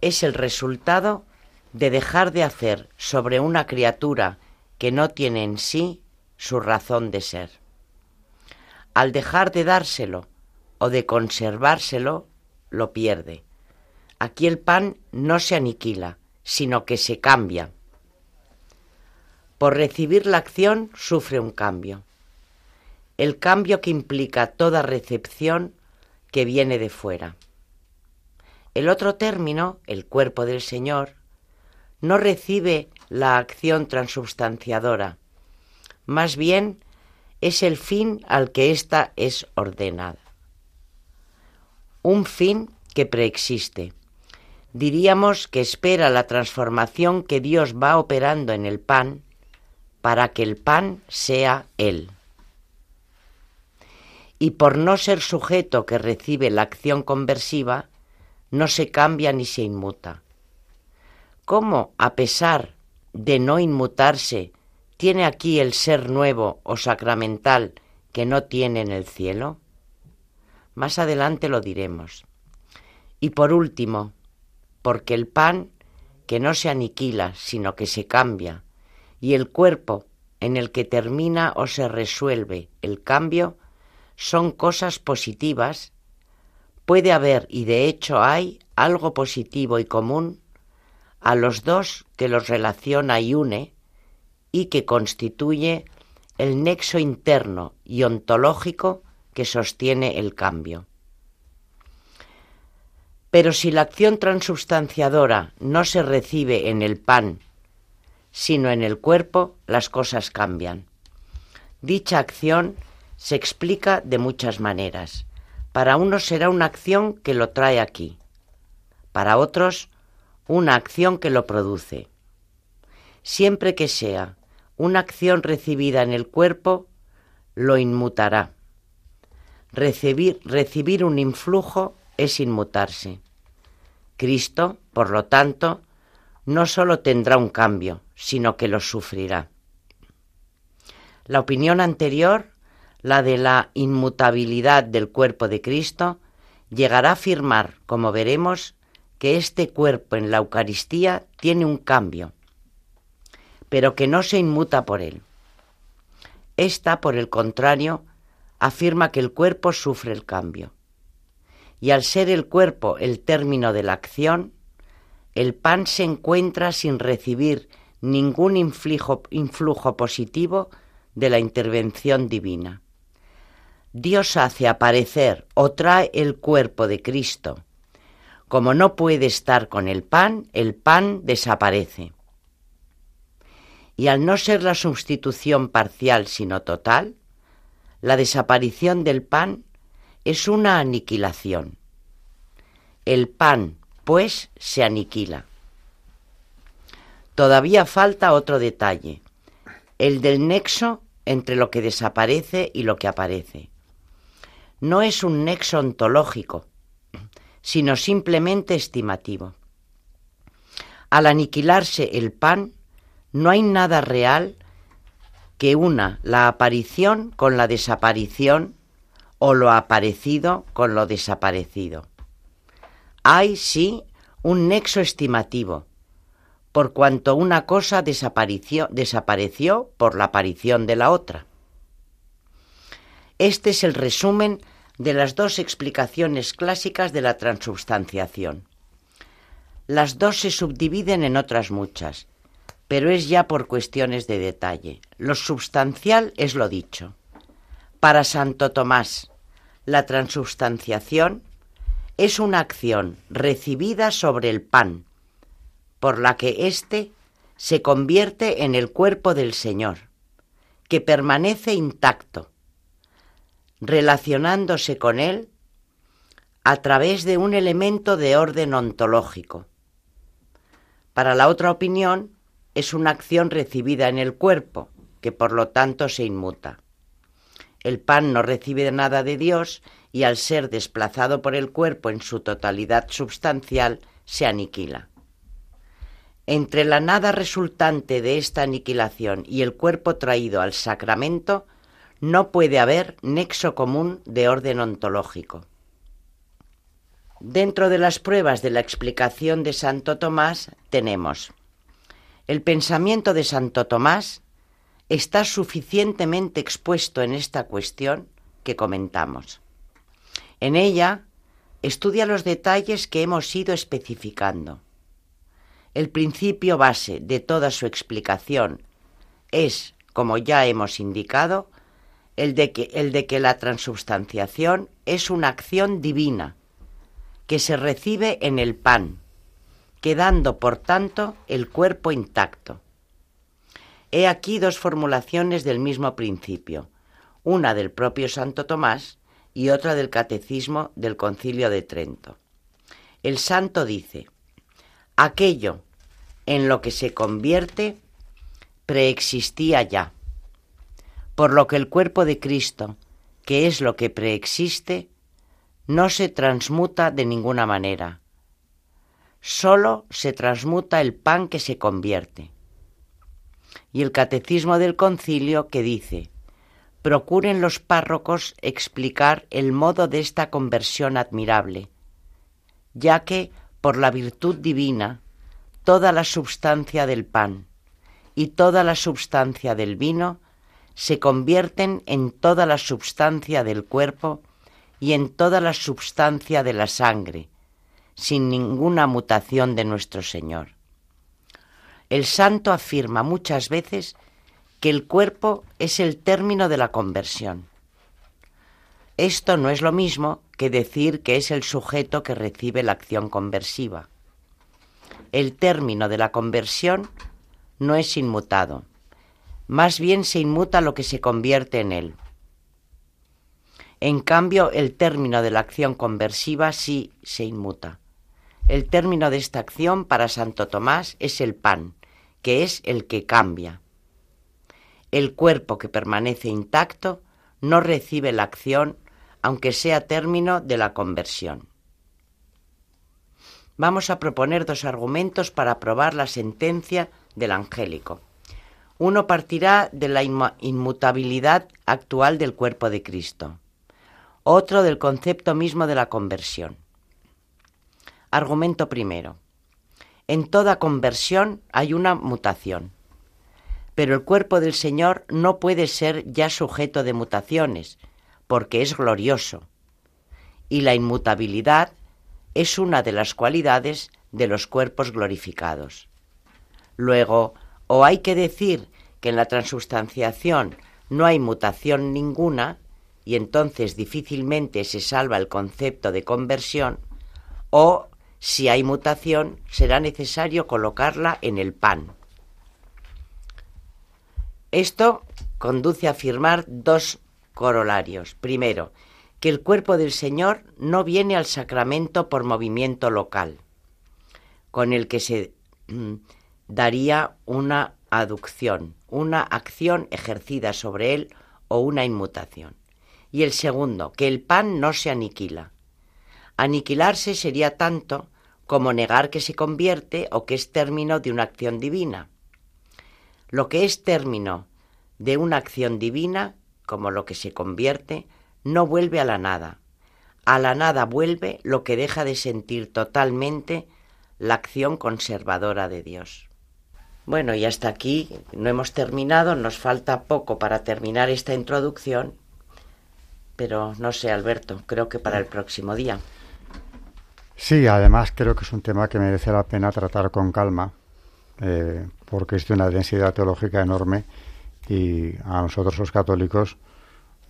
es el resultado de dejar de hacer sobre una criatura que no tiene en sí su razón de ser. Al dejar de dárselo o de conservárselo, lo pierde. Aquí el pan no se aniquila, sino que se cambia. Por recibir la acción sufre un cambio. El cambio que implica toda recepción que viene de fuera. El otro término, el cuerpo del Señor, no recibe la acción transubstanciadora, más bien es el fin al que ésta es ordenada. Un fin que preexiste. Diríamos que espera la transformación que Dios va operando en el pan para que el pan sea Él. Y por no ser sujeto que recibe la acción conversiva, no se cambia ni se inmuta. ¿Cómo, a pesar de no inmutarse, tiene aquí el ser nuevo o sacramental que no tiene en el cielo? Más adelante lo diremos. Y por último, porque el pan que no se aniquila, sino que se cambia, y el cuerpo en el que termina o se resuelve el cambio, son cosas positivas, puede haber, y de hecho hay, algo positivo y común a los dos que los relaciona y une y que constituye el nexo interno y ontológico que sostiene el cambio. Pero si la acción transubstanciadora no se recibe en el pan, sino en el cuerpo, las cosas cambian. Dicha acción se explica de muchas maneras. Para unos será una acción que lo trae aquí, para otros una acción que lo produce. Siempre que sea una acción recibida en el cuerpo, lo inmutará. Recibir, recibir un influjo es inmutarse. Cristo, por lo tanto, no sólo tendrá un cambio, sino que lo sufrirá. La opinión anterior, la de la inmutabilidad del cuerpo de Cristo, llegará a afirmar, como veremos, que este cuerpo en la Eucaristía tiene un cambio, pero que no se inmuta por él. Esta, por el contrario, afirma que el cuerpo sufre el cambio. Y al ser el cuerpo el término de la acción, el pan se encuentra sin recibir ningún influjo positivo de la intervención divina. Dios hace aparecer o trae el cuerpo de Cristo como no puede estar con el pan, el pan desaparece. Y al no ser la sustitución parcial sino total, la desaparición del pan es una aniquilación. El pan, pues, se aniquila. Todavía falta otro detalle, el del nexo entre lo que desaparece y lo que aparece. No es un nexo ontológico, sino simplemente estimativo. Al aniquilarse el pan, no hay nada real que una la aparición con la desaparición o lo aparecido con lo desaparecido. Hay, sí, un nexo estimativo, por cuanto una cosa desapareció, desapareció por la aparición de la otra. Este es el resumen de las dos explicaciones clásicas de la transubstanciación. Las dos se subdividen en otras muchas, pero es ya por cuestiones de detalle. Lo substancial es lo dicho. Para Santo Tomás, la transubstanciación es una acción recibida sobre el pan, por la que éste se convierte en el cuerpo del Señor, que permanece intacto, relacionándose con él a través de un elemento de orden ontológico. Para la otra opinión, es una acción recibida en el cuerpo, que por lo tanto se inmuta. El pan no recibe nada de Dios y al ser desplazado por el cuerpo en su totalidad substancial, se aniquila. Entre la nada resultante de esta aniquilación y el cuerpo traído al sacramento, no puede haber nexo común de orden ontológico. Dentro de las pruebas de la explicación de Santo Tomás tenemos el pensamiento de Santo Tomás está suficientemente expuesto en esta cuestión que comentamos. En ella estudia los detalles que hemos ido especificando. El principio base de toda su explicación es, como ya hemos indicado, el de que, el de que la transubstanciación es una acción divina que se recibe en el pan, quedando por tanto el cuerpo intacto. He aquí dos formulaciones del mismo principio, una del propio Santo Tomás y otra del Catecismo del Concilio de Trento. El santo dice, aquello en lo que se convierte preexistía ya, por lo que el cuerpo de Cristo, que es lo que preexiste, no se transmuta de ninguna manera, solo se transmuta el pan que se convierte. Y el Catecismo del Concilio que dice, procuren los párrocos explicar el modo de esta conversión admirable, ya que, por la virtud divina, toda la substancia del pan y toda la substancia del vino se convierten en toda la substancia del cuerpo y en toda la substancia de la sangre, sin ninguna mutación de nuestro Señor. El santo afirma muchas veces que el cuerpo es el término de la conversión. Esto no es lo mismo que decir que es el sujeto que recibe la acción conversiva. El término de la conversión no es inmutado, más bien se inmuta lo que se convierte en él. En cambio, el término de la acción conversiva sí se inmuta. El término de esta acción para Santo Tomás es el pan, que es el que cambia. El cuerpo que permanece intacto no recibe la acción aunque sea término de la conversión. Vamos a proponer dos argumentos para probar la sentencia del angélico. Uno partirá de la inmutabilidad actual del cuerpo de Cristo, otro del concepto mismo de la conversión. Argumento primero. En toda conversión hay una mutación. Pero el cuerpo del Señor no puede ser ya sujeto de mutaciones, porque es glorioso. Y la inmutabilidad es una de las cualidades de los cuerpos glorificados. Luego, o hay que decir que en la transubstanciación no hay mutación ninguna, y entonces difícilmente se salva el concepto de conversión, o si hay mutación, será necesario colocarla en el pan. Esto conduce a afirmar dos corolarios. Primero, que el cuerpo del Señor no viene al sacramento por movimiento local, con el que se mm, daría una aducción, una acción ejercida sobre él o una inmutación. Y el segundo, que el pan no se aniquila, Aniquilarse sería tanto como negar que se convierte o que es término de una acción divina. Lo que es término de una acción divina, como lo que se convierte, no vuelve a la nada. A la nada vuelve lo que deja de sentir totalmente la acción conservadora de Dios. Bueno, y hasta aquí no hemos terminado, nos falta poco para terminar esta introducción, pero no sé, Alberto, creo que para el próximo día. Sí, además creo que es un tema que merece la pena tratar con calma, eh, porque es de una densidad teológica enorme y a nosotros los católicos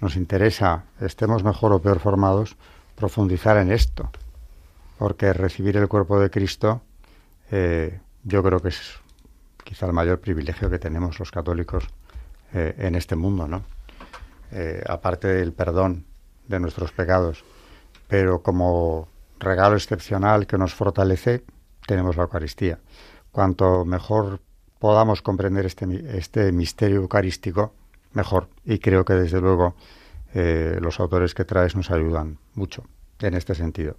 nos interesa, estemos mejor o peor formados, profundizar en esto, porque recibir el cuerpo de Cristo eh, yo creo que es quizá el mayor privilegio que tenemos los católicos eh, en este mundo, ¿no? aparte del perdón de nuestros pecados, pero como regalo excepcional que nos fortalece, tenemos la Eucaristía. cuanto mejor podamos comprender este, este misterio eucarístico, mejor. Y creo que desde luego eh, los autores que traes nos ayudan mucho en este sentido.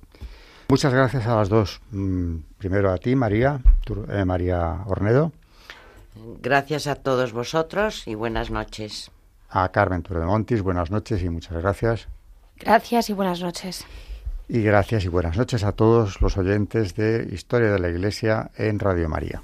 Muchas gracias a las dos. Mm, primero a ti, María, eh, María Ornedo. Gracias a todos vosotros y buenas noches. A Carmen Montis, buenas noches y muchas gracias. Gracias y buenas noches. Y gracias y buenas noches a todos los oyentes de Historia de la Iglesia en Radio María.